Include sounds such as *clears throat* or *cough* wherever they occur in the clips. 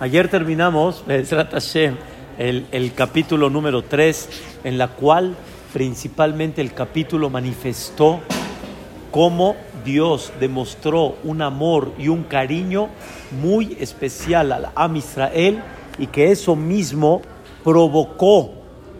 Ayer terminamos, *laughs* el, el capítulo número 3, en la cual principalmente el capítulo manifestó cómo Dios demostró un amor y un cariño muy especial al Am Israel y que eso mismo provocó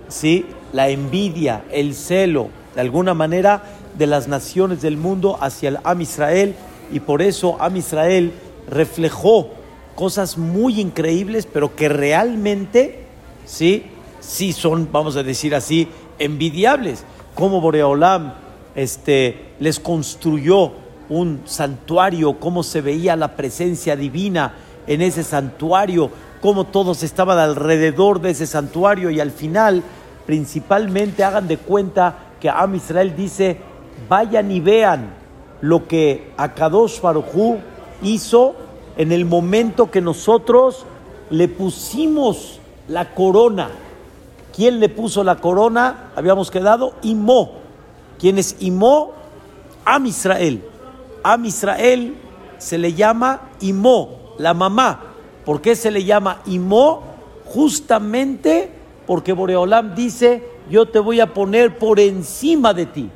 ¿sí? la envidia, el celo, de alguna manera, de las naciones del mundo hacia el Am Israel y por eso Am Israel reflejó cosas muy increíbles, pero que realmente sí, sí son, vamos a decir así, envidiables. Como Boreolam este, les construyó un santuario, cómo se veía la presencia divina en ese santuario, cómo todos estaban alrededor de ese santuario y al final, principalmente, hagan de cuenta que Am Israel dice, vayan y vean lo que Akadosh Baruj hizo en el momento que nosotros le pusimos la corona. ¿Quién le puso la corona? Habíamos quedado Imó. ¿Quién es Imó? Am Israel. Am Israel se le llama Imó, la mamá. ¿Por qué se le llama Imó? Justamente porque Boreolam dice, yo te voy a poner por encima de ti.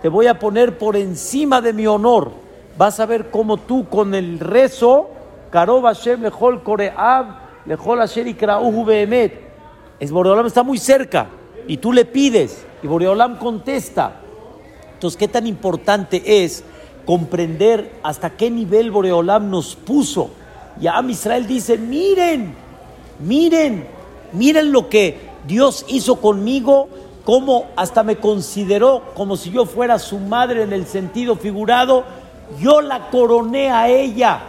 Te voy a poner por encima de mi honor vas a ver cómo tú con el rezo, Karob Hashem lejol koreab, lejol Hashem ikrauhu behemet, es Boreolam está muy cerca y tú le pides y Boreolam contesta. Entonces, ¿qué tan importante es comprender hasta qué nivel Boreolam nos puso? Y a Israel dice, miren, miren, miren lo que Dios hizo conmigo, cómo hasta me consideró como si yo fuera su madre en el sentido figurado yo la coroné a ella,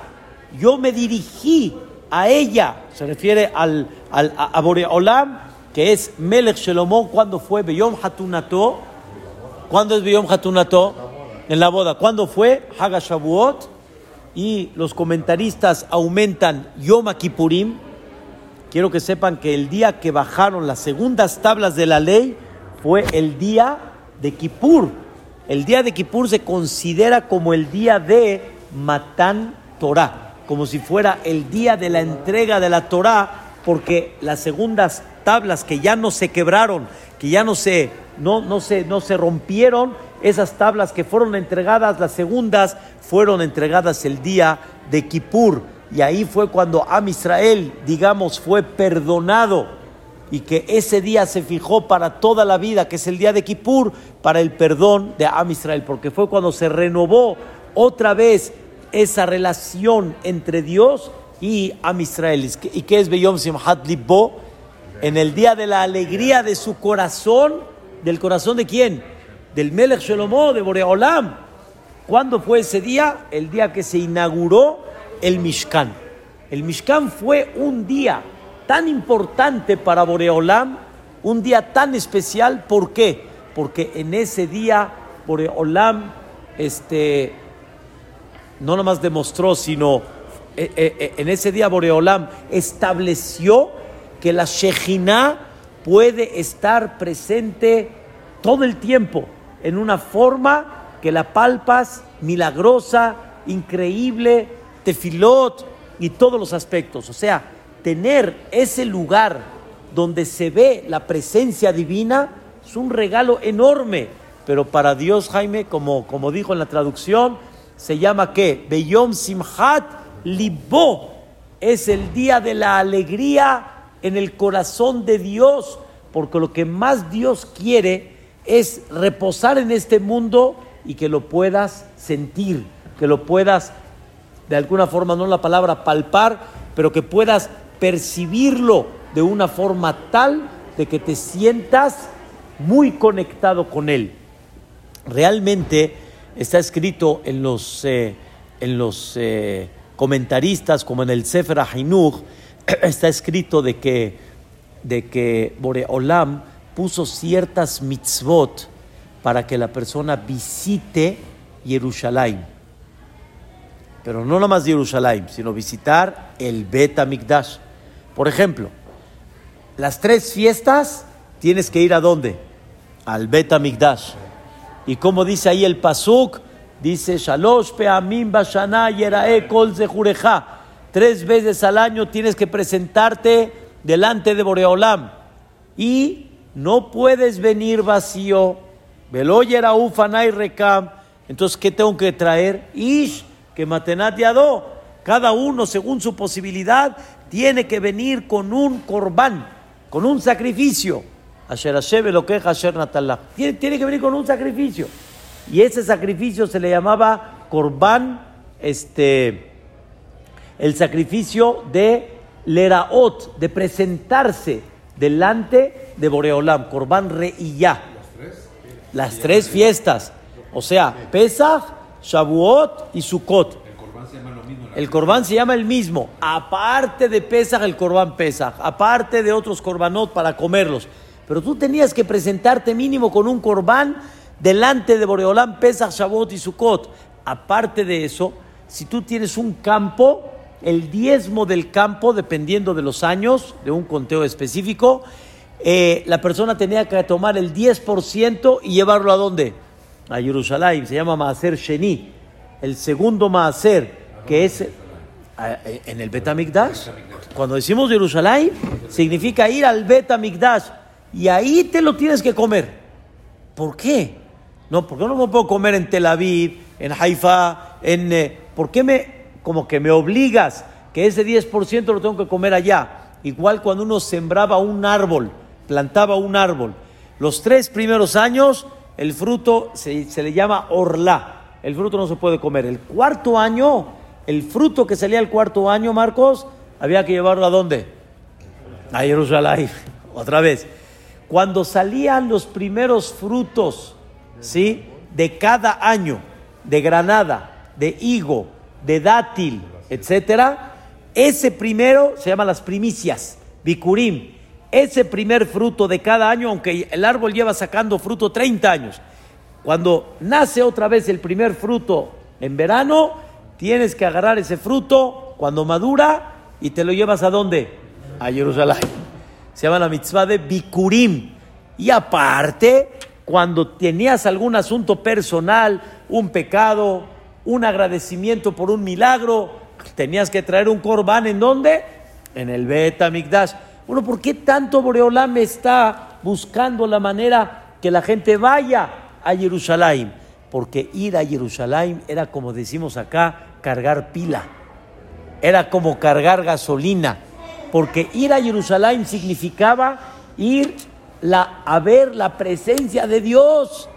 yo me dirigí a ella. Se refiere al, al a Boreolam, que es Melech Shelomó, cuando fue Beyom Hatunato. ¿Cuándo es Beyom Hatunato? En la boda. ¿Cuándo fue? Hagashavuot. Y los comentaristas aumentan Yom Kippurim. Quiero que sepan que el día que bajaron las segundas tablas de la ley fue el día de Kippur el día de Kippur se considera como el día de Matán Torah, como si fuera el día de la entrega de la Torah, porque las segundas tablas que ya no se quebraron, que ya no se, no, no se, no se rompieron, esas tablas que fueron entregadas, las segundas, fueron entregadas el día de Kippur. Y ahí fue cuando Am Israel, digamos, fue perdonado y que ese día se fijó para toda la vida, que es el día de Kippur, para el perdón de Am Israel, porque fue cuando se renovó otra vez esa relación entre Dios y Am Israel. ¿Y qué es Beyom Simhat Libbo? En el día de la alegría de su corazón, ¿del corazón de quién? Del Melech Shalomó, de Boreolam. ¿Cuándo fue ese día? El día que se inauguró el Mishkan. El Mishkan fue un día tan importante para Boreolam, un día tan especial, ¿por qué? Porque en ese día Boreolam este, no nomás demostró, sino eh, eh, eh, en ese día Boreolam estableció que la Shejina puede estar presente todo el tiempo en una forma que la palpas milagrosa, increíble, tefilot y todos los aspectos. O sea, tener ese lugar donde se ve la presencia divina es un regalo enorme. Pero para Dios, Jaime, como, como dijo en la traducción, se llama ¿qué? Beyom Simhat Libo. Es el día de la alegría en el corazón de Dios, porque lo que más Dios quiere es reposar en este mundo y que lo puedas sentir, que lo puedas, de alguna forma, no la palabra palpar, pero que puedas percibirlo de una forma tal de que te sientas muy conectado con Él. Realmente está escrito en los, eh, en los eh, comentaristas, como en el Sefer Hainuch, *clears throat* está escrito de que, de que Boreolam puso ciertas mitzvot para que la persona visite Jerusalén. Pero no nomás Jerusalén, sino visitar el Bet Mikdash. Por ejemplo, las tres fiestas tienes que ir a dónde? Al Bet Migdash. Y como dice ahí el Pasuk, dice Shalosh Peamim Bashana Yerae Kol tres veces al año tienes que presentarte delante de Boreolam y no puedes venir vacío. Veloyera ufanay recam. Entonces, ¿qué tengo que traer? Ish, que matenat yado. Cada uno, según su posibilidad, tiene que venir con un corbán, con un sacrificio. lo tiene, tiene que venir con un sacrificio. Y ese sacrificio se le llamaba corbán, este, el sacrificio de leraot, de presentarse delante de Boreolam, corbán reiyá. Las tres fiestas. O sea, Pesach, Shavuot y Sukkot. El corbán se llama el mismo. Aparte de Pesach, el corbán Pesach. Aparte de otros corbanot para comerlos. Pero tú tenías que presentarte mínimo con un corbán delante de Boreolán, Pesach, Shavuot y Sukkot. Aparte de eso, si tú tienes un campo, el diezmo del campo, dependiendo de los años, de un conteo específico, eh, la persona tenía que tomar el 10% y llevarlo a dónde? A Jerusalén. Se llama Maaser Sheni. El segundo Maaser, que es eh, en el Betamikdash. Cuando decimos Jerusalén, significa ir al Betamikdash. Y ahí te lo tienes que comer. ¿Por qué? No, porque no me puedo comer en Tel Aviv, en Haifa, en... Eh, ¿Por qué me, como que me obligas que ese 10% lo tengo que comer allá? Igual cuando uno sembraba un árbol, plantaba un árbol. Los tres primeros años, el fruto se, se le llama orla. El fruto no se puede comer. El cuarto año, el fruto que salía el cuarto año, Marcos, había que llevarlo a dónde? A Jerusalén. *laughs* Otra vez. Cuando salían los primeros frutos ¿sí? de cada año, de granada, de higo, de dátil, etcétera, ese primero se llama las primicias, bicurim. Ese primer fruto de cada año, aunque el árbol lleva sacando fruto 30 años, cuando nace otra vez el primer fruto en verano, tienes que agarrar ese fruto cuando madura y te lo llevas a dónde? A Jerusalén. Se llama la mitzvah de Bikurim. Y aparte, cuando tenías algún asunto personal, un pecado, un agradecimiento por un milagro, tenías que traer un corbán en dónde? En el Bet Amigdash. Bueno, ¿por qué tanto Boreolam está buscando la manera que la gente vaya a Jerusalén? Porque ir a Jerusalén era como decimos acá, cargar pila. Era como cargar gasolina. Porque ir a Jerusalén significaba ir la, a ver la presencia de Dios.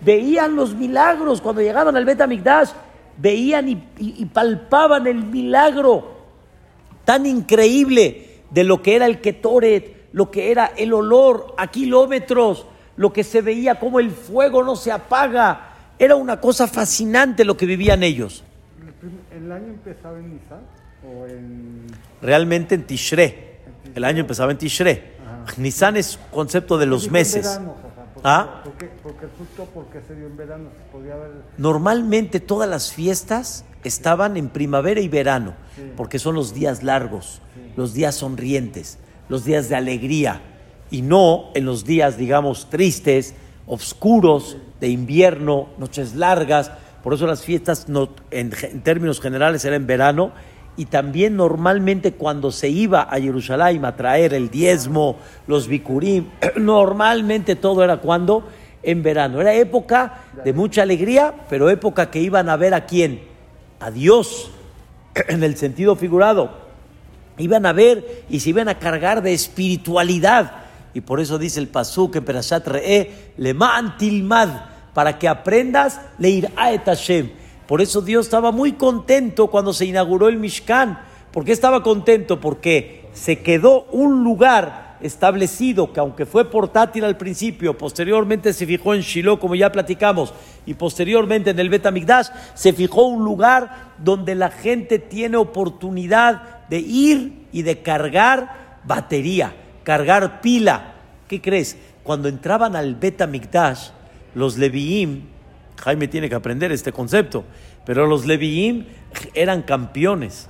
Veían los milagros cuando llegaban al Bet Amigdash, veían y, palpaban el milagro tan increíble de lo que era el Ketoret, lo que era el olor a kilómetros, lo que se veía como el fuego no se apaga. Era una cosa fascinante lo que vivían ellos. ¿El año empezaba en Nisan o en...? Realmente en Tishre. El año empezaba en Tishre. Nisan es concepto de los meses. ¿Ah? ¿Por qué, justo porque se dio en verano Normalmente todas las fiestas estaban en primavera y verano, porque son los días largos, los días sonrientes, los días de alegría, y no en los días, digamos, tristes, oscuros, de invierno, noches largas. Por eso las fiestas en, términos generales eran en verano y también normalmente cuando se iba a Jerusalén a traer el diezmo, los bikurim, *clears throat* normalmente todo era cuando en verano. Era época de mucha alegría, pero época que iban a ver a quién? A Dios, *clears throat* en el sentido figurado. Iban a ver y se iban a cargar de espiritualidad. Y por eso dice el Pasuk en Perashat Re'e, Leman Tilmad, para que aprendas leir a Hashem por eso Dios estaba muy contento cuando se inauguró el Mishkan. ¿Por qué estaba contento? Porque se quedó un lugar establecido que aunque fue portátil al principio, posteriormente se fijó en Shiloh, como ya platicamos, y posteriormente en el Betamigdash, se fijó un lugar donde la gente tiene oportunidad de ir y de cargar batería, cargar pila. ¿Qué crees? Cuando entraban al Betamigdash, los Leviim Jaime tiene que aprender este concepto. Pero los Leviim eran campeones.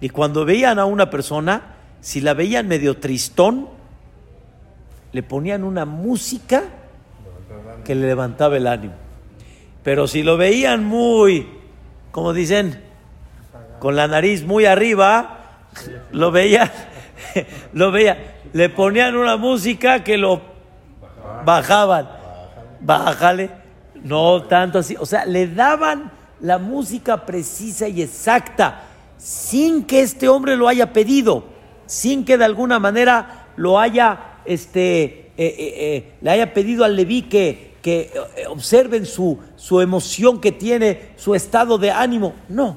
Y cuando veían a una persona, si la veían medio tristón, le ponían una música que le levantaba el ánimo. Pero si lo veían muy, como dicen, con la nariz muy arriba, lo veía, *laughs* lo veía, le ponían una música que lo bajaban, bájale, no tanto así, o sea, le daban la música precisa y exacta, sin que este hombre lo haya pedido, sin que de alguna manera lo haya, este, eh, eh, eh, le haya pedido al Leví que, que observen su, su emoción que tiene, su estado de ánimo. No,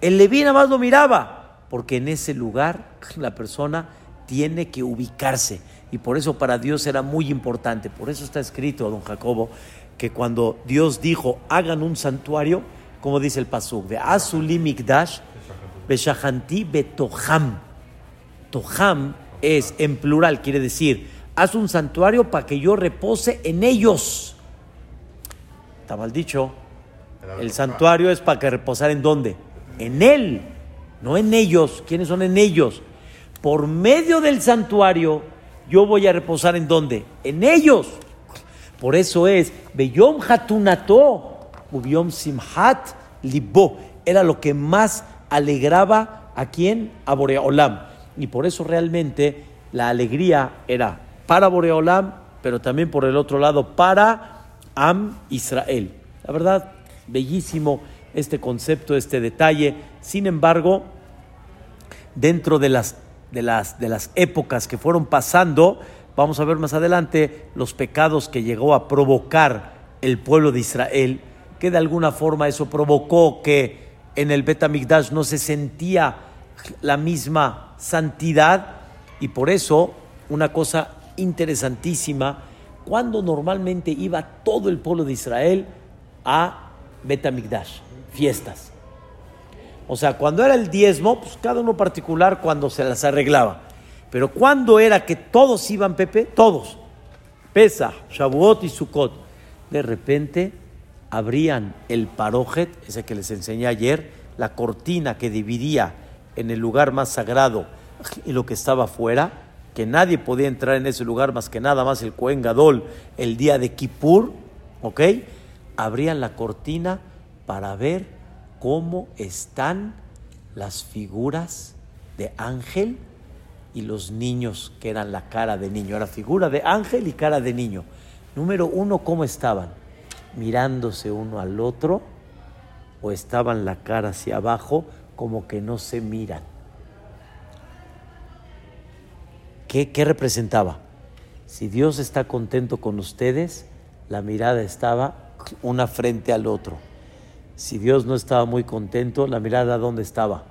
el Leví nada más lo miraba, porque en ese lugar la persona tiene que ubicarse. Y por eso para Dios era muy importante. Por eso está escrito, don Jacobo, que cuando Dios dijo, hagan un santuario, como dice el Pasuk, de Azuli Mikdash, Beshahanti Betoham. Toham es en plural, quiere decir, haz un santuario para que yo repose en ellos. Está mal dicho. El santuario es para que reposar en dónde? En él, no en ellos. ¿Quiénes son en ellos? Por medio del santuario, yo voy a reposar en dónde? En ellos. Por eso es, Beyom Hatunato, Ubiom Simhat Libo. Era lo que más alegraba a quién? A Boreolam. Y por eso realmente la alegría era para Boreolam, pero también por el otro lado para Am Israel. La verdad, bellísimo este concepto, este detalle. Sin embargo, dentro de las, de las, de las épocas que fueron pasando, vamos a ver más adelante los pecados que llegó a provocar el pueblo de Israel, que de alguna forma eso provocó que en el Betamigdash no se sentía la misma santidad y por eso una cosa interesantísima, cuando normalmente iba todo el pueblo de Israel a Betamigdash, fiestas. O sea, cuando era el diezmo, pues cada uno particular cuando se las arreglaba. Pero cuando era que todos iban, Pepe, todos, Pesa, Shavuot y Sukkot, de repente abrían el parojet, ese que les enseñé ayer, la cortina que dividía en el lugar más sagrado y lo que estaba afuera, que nadie podía entrar en ese lugar más que nada más el Cohen Gadol el día de Kippur, ¿ok? Abrían la cortina para ver cómo están las figuras de ángel y los niños, que eran la cara de niño. Era figura de ángel y cara de niño. Número uno, ¿cómo estaban? Mirándose uno al otro o estaban la cara hacia abajo como que no se miran. ¿Qué, ¿Qué, representaba? Si Dios está contento con ustedes, la mirada estaba una frente al otro. Si Dios no estaba muy contento, la mirada ¿dónde estaba?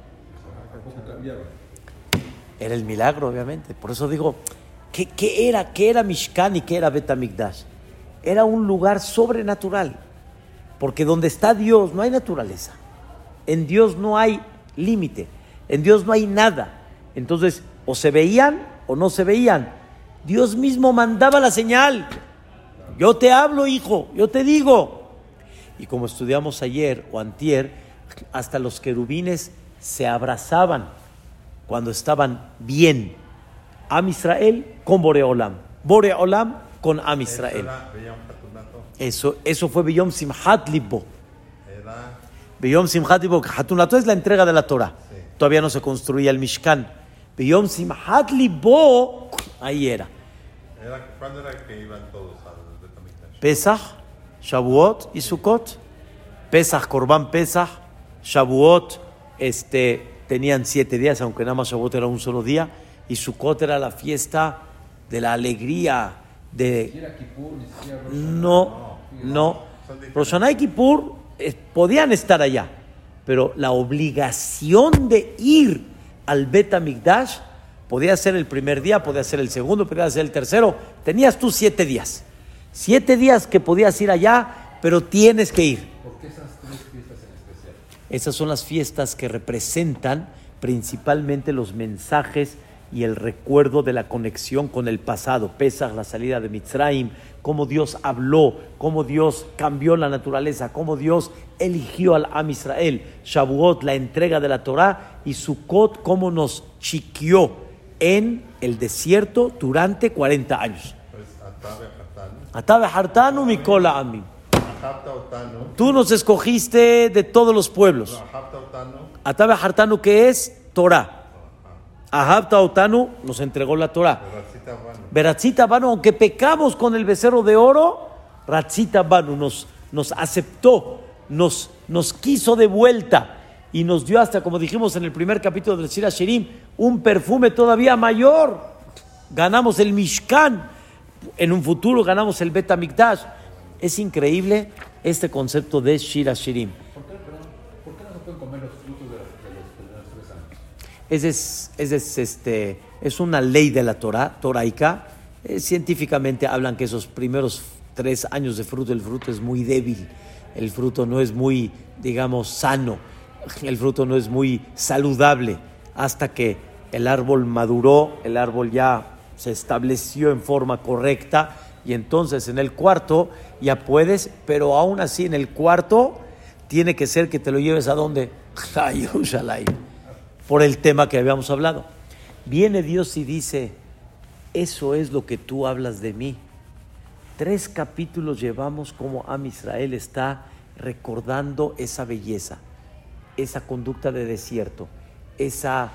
Era el milagro, obviamente. Por eso digo, ¿qué, qué era? ¿Qué era Mishkan y qué era Betamigdash? Era un lugar sobrenatural. Porque donde está Dios no hay naturaleza. En Dios no hay límite. En Dios no hay nada. Entonces, o se veían o no se veían. Dios mismo mandaba la señal. Yo te hablo, hijo, yo te digo. Y como estudiamos ayer o antier, hasta los querubines se abrazaban cuando estaban bien. Am Israel con Boreolam. Boreolam con Am Israel. Eso, eso fue Beyom Simhat Libbo. Beyom Simhat Libbo. Hatunato es la entrega de la Torah. Todavía no se construía el Mishkan. Beyom Simhat Libbo, ahí era. ¿Cuándo era que iban todos al? Pesach, Shavuot y Sukkot. Pesach, Korban Pesach, Shavuot, este, tenían siete días, aunque nada más Shavuot era un solo día, y Sukkot era la fiesta de la alegría, de... No, no. Rosh Hashanah y Kippur eh, podían estar allá, pero la obligación de ir al Bet Mikdash podía ser el primer día, podía ser el segundo, podía ser el tercero. Tenías tú siete días. Siete días que podías ir allá, pero tienes que ir. ¿Por qué esas tres fiestas en especial? Esas son las fiestas que representan principalmente los mensajes y el recuerdo de la conexión con el pasado. Pesach, la salida de Mitzrayim, cómo Dios habló, cómo Dios cambió la naturaleza, cómo Dios eligió al Am Israel. Shavuot, la entrega de la Torah, y Sukkot, cómo nos chiquió en el desierto durante 40 años. Pues Tú nos escogiste de todos los pueblos. Atabe Hartanu, que es Torah. Ahabta Otanu nos entregó la Torah. Racita Banu. Aunque pecamos con el becerro de oro, Ratzita Banu nos, nos aceptó, nos, nos quiso de vuelta y nos dio hasta, como dijimos en el primer capítulo del Shira Shirim, un perfume todavía mayor. Ganamos el Mishkan, en un futuro ganamos el Bet Mikdash. Es increíble este concepto de Shira Shirim. ¿Por qué, ¿por qué no se pueden comer los frutos de, los- de los tres años? Ese es, ese es, este, es una ley de la Torah, toraica. Eh, científicamente hablan que esos primeros tres años de fruto, el fruto es muy débil, el fruto no es muy, digamos, sano, el fruto no es muy saludable, hasta que el árbol maduró, el árbol ya se estableció en forma correcta y entonces en el cuarto ya puedes, pero aún así en el cuarto tiene que ser que te lo lleves a *laughs* Jerusalén por el tema que habíamos hablado. Viene Dios y dice, eso es lo que tú hablas de mí. Tres capítulos llevamos como Am Israel está recordando esa belleza, esa conducta de desierto, esa,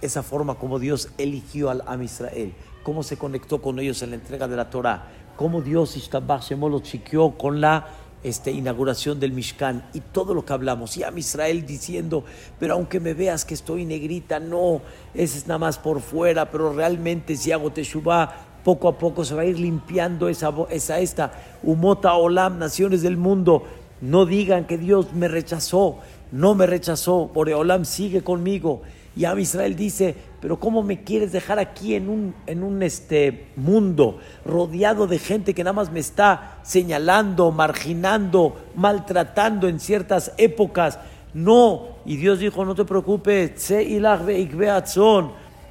esa forma como Dios eligió al Am Israel, cómo se conectó con ellos en la entrega de la Torah, cómo Dios Ishtabach Shemo los chiqueó con la este, inauguración del Mishkan y todo lo que hablamos. Y Am Israel diciendo, pero aunque me veas que estoy negrita, no, ese es nada más por fuera, pero realmente si hago Teshuvah, poco a poco se va a ir limpiando esa, esa esta Umota Olam, naciones del mundo. No digan que Dios me rechazó, no me rechazó, Olam sigue conmigo. Y Am Israel dice, pero ¿cómo me quieres dejar aquí en un, en un este, mundo rodeado de gente que nada más me está señalando, marginando, maltratando en ciertas épocas? No, y Dios dijo, no te preocupes,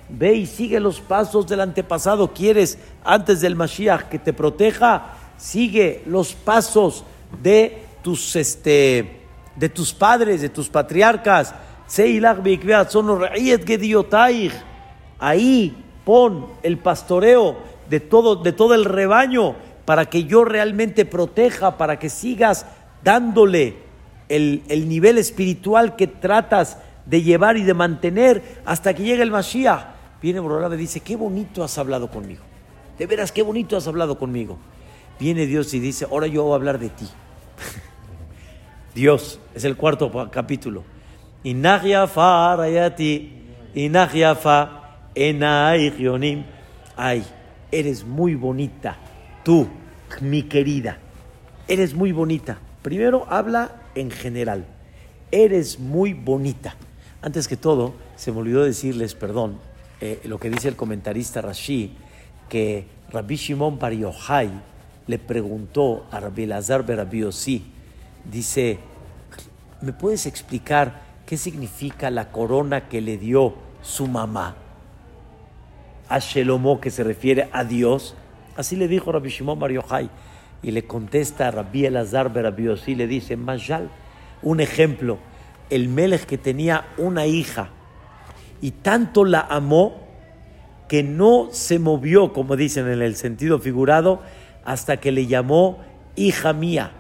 ve y sigue los pasos del antepasado. ¿Quieres antes del Mashiach que te proteja? Sigue los pasos de tus, este, de tus padres, de tus patriarcas. Ahí pon el pastoreo de todo, de todo el rebaño para que yo realmente proteja, para que sigas dándole el, el nivel espiritual que tratas de llevar y de mantener hasta que llegue el Mashiach. Viene Borolab y dice, qué bonito has hablado conmigo. De veras, qué bonito has hablado conmigo. Viene Dios y dice, ahora yo voy a hablar de ti. *laughs* Dios, es el cuarto capítulo. Inach yafa rayati, inach yafa. Ay, eres muy bonita, tú, mi querida. Eres muy bonita. Primero habla en general. Eres muy bonita. Antes que todo, se me olvidó decirles, perdón, eh, lo que dice el comentarista Rashi, que Rabbi Shimon Bar Yochai le preguntó a Rabbi Lazar Rabbi Yossi, dice, ¿me puedes explicar qué significa la corona que le dio su mamá? A Shelomo, que se refiere a Dios. Así le dijo Rabbi Shimon Bar Yochai. Y le contesta a Rabbi Elazar Rabbi Yossi, le dice, Mashal, un ejemplo, el Melech que tenía una hija y tanto la amó que no se movió, como dicen en el sentido figurado, hasta que le llamó hija mía.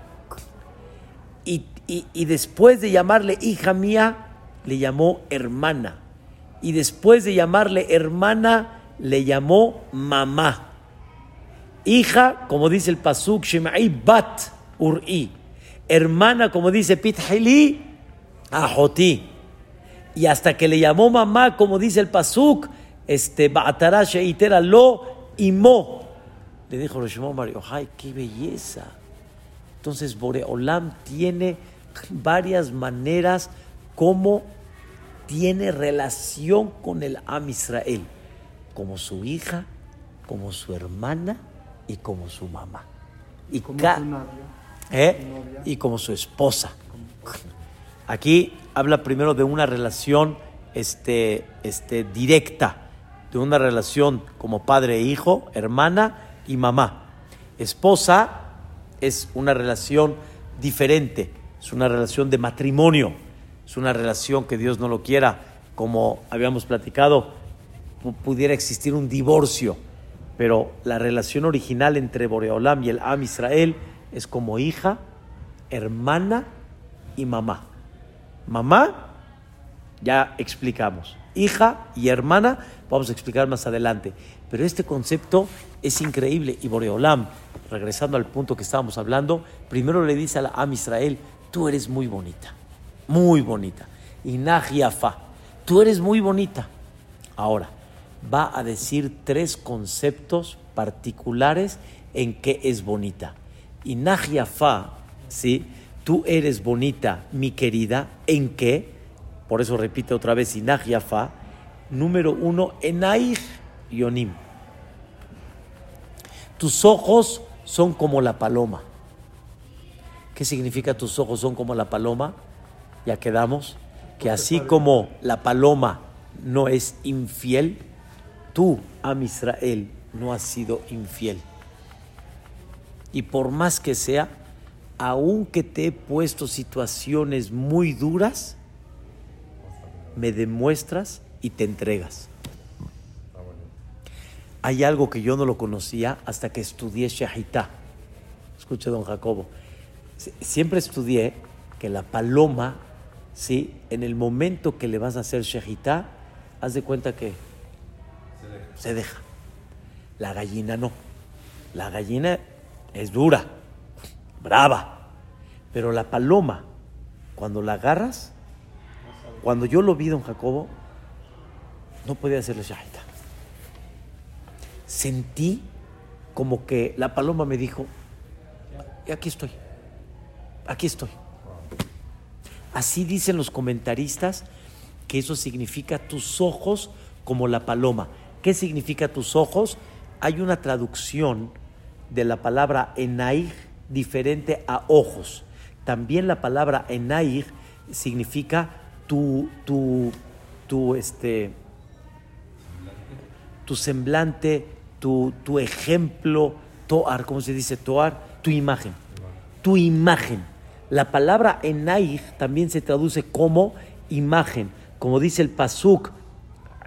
Y, y- y después de llamarle hija mía, le llamó hermana. Y después de llamarle hermana, le llamó mamá. Hija, como dice el Pasuk, Shemai Bat Uri. Hermana, como dice Pithili, Ahoti. Y hasta que le llamó mamá, como dice el Pasuk, este, Ba'atara Sheitera Lo Imo. Le dijo Roshimon Mario, ¡ay, qué belleza! Entonces, Boreolam tiene varias maneras como tiene relación con el Am Israel, como su hija, como su hermana y como su mamá. Y, Como su novia. ¿eh? novia. y como su esposa. Aquí habla primero de una relación este, este, directa, de una relación como padre e hijo, hermana y mamá. Esposa es una relación diferente, es una relación de matrimonio, es una relación que Dios no lo quiera, como habíamos platicado, pu- pudiera existir un divorcio, pero la relación original entre Boreolam y el Am Israel es como hija, hermana y mamá. Mamá ya explicamos. Hija y hermana, vamos a explicar más adelante. Pero este concepto es increíble. Y Boreolam, regresando al punto que estábamos hablando, primero le dice a la Am Israel, tú eres muy bonita, muy bonita. Y tú eres muy bonita. Ahora, va a decir tres conceptos particulares en que es bonita. Y ¿sí? Tú eres bonita, mi querida, ¿en qué? Por eso repite otra vez, Inajiafa. Número uno, Enaij Yonim. Tus ojos son como la paloma. ¿Qué significa tus ojos son como la paloma? Ya quedamos que así como la paloma no es infiel, tú, Am Israel, no has sido infiel. Y por más que sea, aunque te he puesto situaciones muy duras, me demuestras y te entregas. Hay algo que yo no lo conocía hasta que estudié Shahita. Escuche, don Jacobo. Siempre estudié que la paloma, ¿sí? en el momento que le vas a hacer Shahita, haz de cuenta que se deja. se deja. La gallina no. La gallina es dura, brava. Pero la paloma, cuando la agarras, cuando yo lo vi, don Jacobo, no podía hacerle shahita. Sentí como que la paloma me dijo, y aquí estoy, aquí estoy. Así dicen los comentaristas que eso significa tus ojos como la paloma. ¿Qué significa tus ojos? Hay una traducción de la palabra enaig diferente a ojos. También la palabra enaig significa tu, tu, tu, este, tu semblante, tu, tu ejemplo, toar, ¿cómo se dice toar? Tu imagen. Tu imagen. La palabra enaig también se traduce como imagen, como dice el pasuk,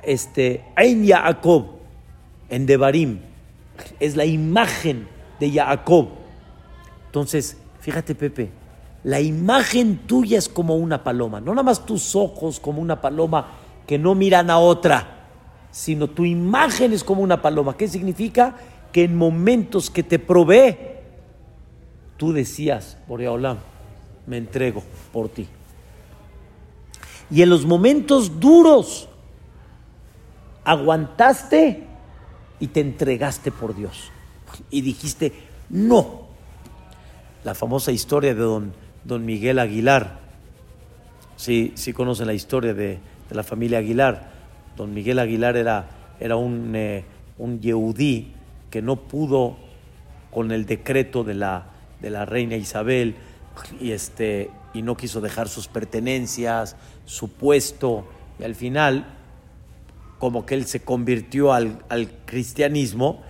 este, en Yaakov, en Devarim, es la imagen de Jacob. Entonces, fíjate Pepe, la imagen tuya es como una paloma, no nada más tus ojos como una paloma que no miran a otra, sino tu imagen es como una paloma. ¿Qué significa? Que en momentos que te provee, tú decías, Boreolam, me entrego por ti. Y en los momentos duros, aguantaste y te entregaste por Dios. Y dijiste, no. La famosa historia de don don Miguel Aguilar. Sí, conocen la historia de, la familia Aguilar. Don Miguel Aguilar era, era un, eh, un yehudí que no pudo con el decreto de la, de la reina Isabel y, este, y no quiso dejar sus pertenencias, su puesto, y al final como que él se convirtió al, al cristianismo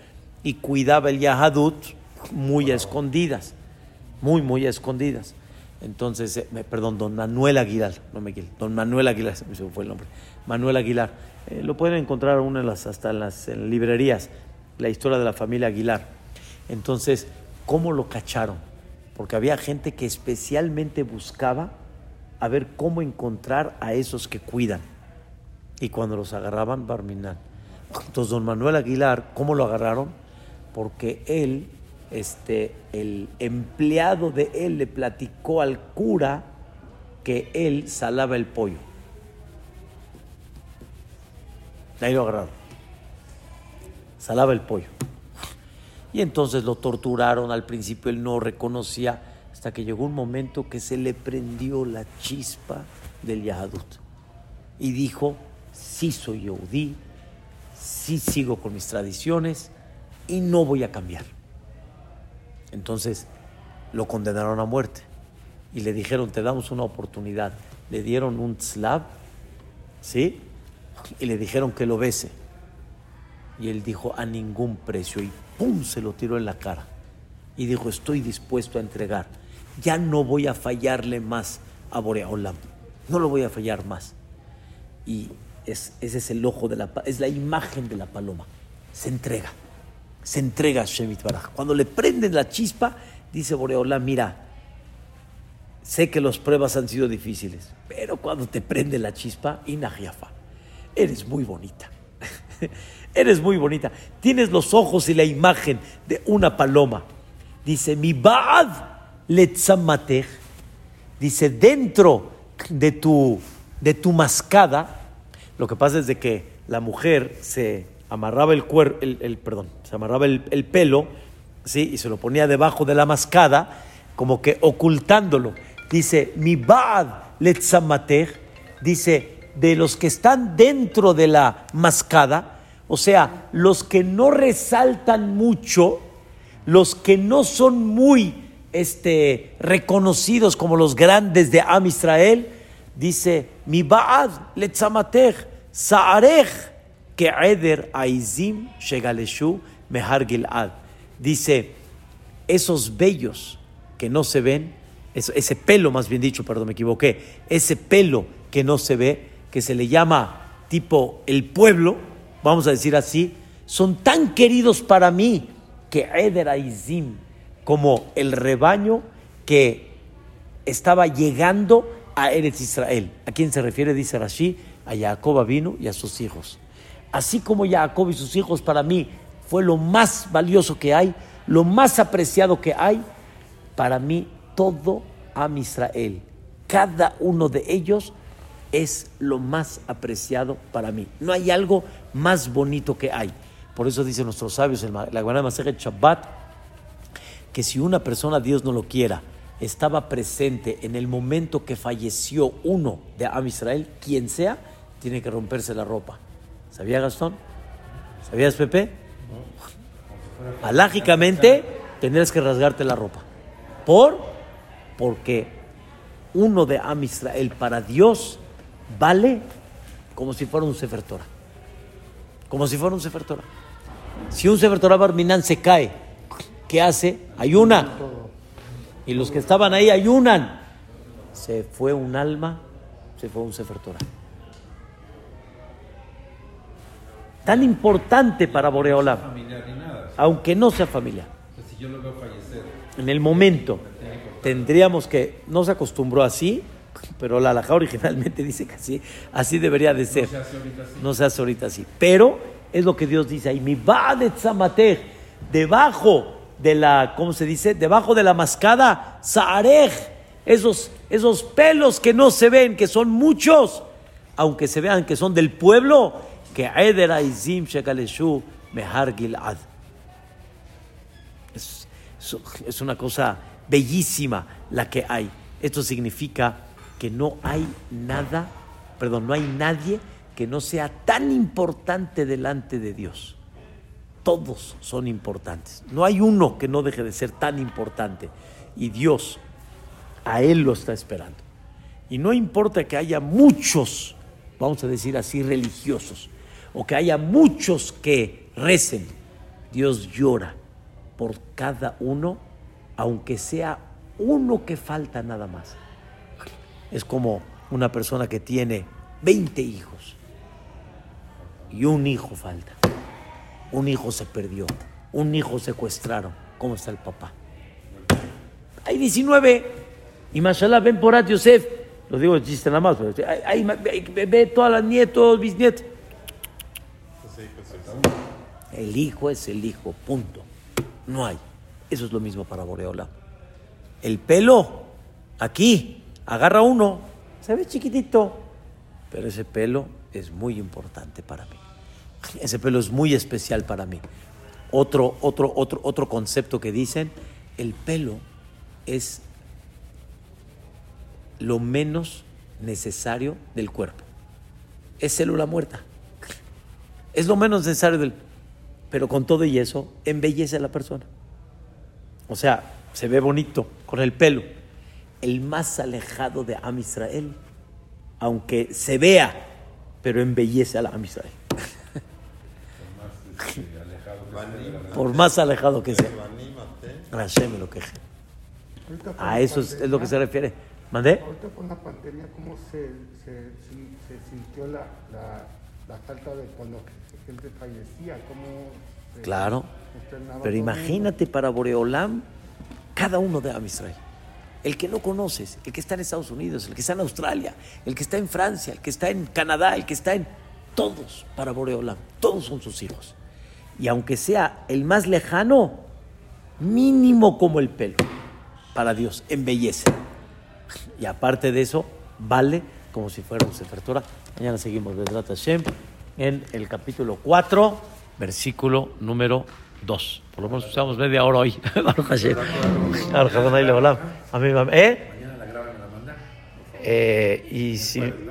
y cuidaba el Yahadut muy a escondidas, muy, muy a escondidas. Entonces, eh, perdón, don Manuel Aguilar, no me don Manuel Aguilar, *laughs* se fue el nombre, Manuel Aguilar. Eh, lo pueden encontrar una las, hasta en las librerías, la historia de la familia Aguilar. Entonces, ¿cómo lo cacharon? Porque había gente que especialmente buscaba a ver cómo encontrar a esos que cuidan. Y cuando los agarraban, Barminan. Entonces, don Manuel Aguilar, ¿cómo lo agarraron? Porque él este, el empleado de él le platicó al cura que él salaba el pollo. Ahí lo agarraron. Salaba el pollo. Y entonces lo torturaron. Al principio él no reconocía, hasta que llegó un momento que se le prendió la chispa del Yahadut. Y dijo: Sí soy Yehudí, sí sigo con mis tradiciones y no voy a cambiar. Entonces lo condenaron a muerte y le dijeron, te damos una oportunidad. Le dieron un tzlav, ¿sí? Y le dijeron que lo bese. Y él dijo, a ningún precio. ¡Pum! se lo tiró en la cara. Y dijo, estoy dispuesto a entregar. Ya no voy a fallarle más a Boreolam. No lo voy a fallar más. Y ese es el ojo de la es la imagen de la paloma. Se entrega se entrega a Shemit Baraj. Cuando le prenden la chispa, dice Boreola, mira, sé que las pruebas han sido difíciles, pero cuando te prende la chispa, inajiafa, eres muy bonita. *laughs* eres muy bonita. Tienes los ojos y la imagen de una paloma. Dice, mi ba'ad letzamatej. Dice, dentro de tu, de tu mascada, lo que pasa es de que la mujer se amarraba el cuerpo, el, el- perdón, se amarraba el, el pelo, ¿sí? Y se lo ponía debajo de la mascada, como que ocultándolo. Dice, mi ba'ad letzamatej, dice, de los que están dentro de la mascada, o sea, los que no resaltan mucho, los que no son muy este, reconocidos como los grandes de Am Israel, dice, mi ba'ad letzamatej, sa'arej, que eder aizim shegaleshu mehar gilad. Dice, esos bellos que no se ven, ese pelo más bien dicho, perdón, me equivoqué, ese pelo que no se ve, que se le llama tipo el pueblo, vamos a decir así, son tan queridos para mí que Eder Aizim, como el rebaño que estaba llegando a Eretz Israel. ¿A quién se refiere? Dice Rashi, a Jacob vino y a sus hijos. Así como Jacob y sus hijos para mí fue lo más valioso que hay, lo más apreciado que hay, para mí todo Am Israel, cada uno de ellos es lo más apreciado para mí. No hay algo más bonito que hay. Por eso dicen nuestros sabios en la Gemara Masechet Shabbat que si una persona, Dios no lo quiera, estaba presente en el momento que falleció uno de Am Israel, quien sea, tiene que romperse la ropa. ¿Sabía Gastón? ¿Sabías Pepe? Alágicamente tendrías que rasgarte la ropa. ¿Por? Porque uno de Am Israel para Dios vale como si fuera un Sefer Torah. Como si fuera un Sefer Torah. Si un Sefer Torah Barminan se cae, ¿qué hace? Ayuna. Y los que estaban ahí ayunan. Se fue un alma, se fue un Sefer Torah. Tan importante para Boreolam, aunque no sea familiar. En el momento tendríamos que, no se acostumbró así, pero la alhaja originalmente *laughs* dice que así, así debería de ser. se hace ahorita así. No se hace ahorita así. Pero es lo que Dios dice ahí. Mi de tzamatej, debajo de la, ¿cómo se dice? Debajo de la mascada, saarej, esos, esos pelos que no se ven, que son muchos, aunque se vean que son del pueblo, que Eder Aizim Shekaleshu Mehar Gilad. Es una cosa bellísima la que hay. Esto significa que no hay nada, perdón, no hay nadie que no sea tan importante delante de Dios. Todos son importantes. No hay uno que no deje de ser tan importante. Y Dios a Él lo está esperando. Y no importa que haya muchos, vamos a decir así, religiosos, o que haya muchos que recen, Dios llora por cada uno, aunque sea uno que falta nada más. Es como una persona que tiene 20 hijos y un hijo falta. Un hijo se perdió, un hijo secuestraron. ¿Cómo está el papá? Hay 19. Y mashallah, ven por Yosef. Lo digo chiste nada más. Pero hay- hay- ve todas las nietos, bisnietos. El hijo es el hijo, punto. No hay. Eso es lo mismo para Boreola. El pelo, aquí, agarra uno, se ve chiquitito, pero ese pelo es muy importante para mí. Ese pelo es muy especial para mí. Otro, otro, otro, otro concepto que dicen, el pelo es lo menos necesario del cuerpo. Es célula muerta. Es lo menos necesario del... Pero con todo y eso, embellece a la persona. O sea, se ve bonito con el pelo. El más alejado de Am Israel, aunque se vea, pero embellece a la Am Israel. *laughs* Por más alejado que sea. Hashem lo queje. A eso es, es lo que se refiere. ¿Mandé? Ahorita con la pandemia, ¿cómo se, se, sin- se sintió la, la, la falta de cuando gente fallecía? ¿Cómo se Claro. Pero imagínate para Boreolam, cada uno de Am Israel. El que no conoces, el que está en Estados Unidos, el que está en Australia, el que está en Francia, el que está en Canadá, el que está en... Todos para Boreolam, todos son sus hijos. Y aunque sea el más lejano, mínimo como el pelo, para Dios, embellece. Y aparte de eso, vale como si fuera un Sefer. Mañana seguimos, Hashem, en el capítulo 4, versículo número 2. Por lo menos usamos media hora hoy. *laughs* ¿Eh? Mañana la graban en la manda. Eh, y si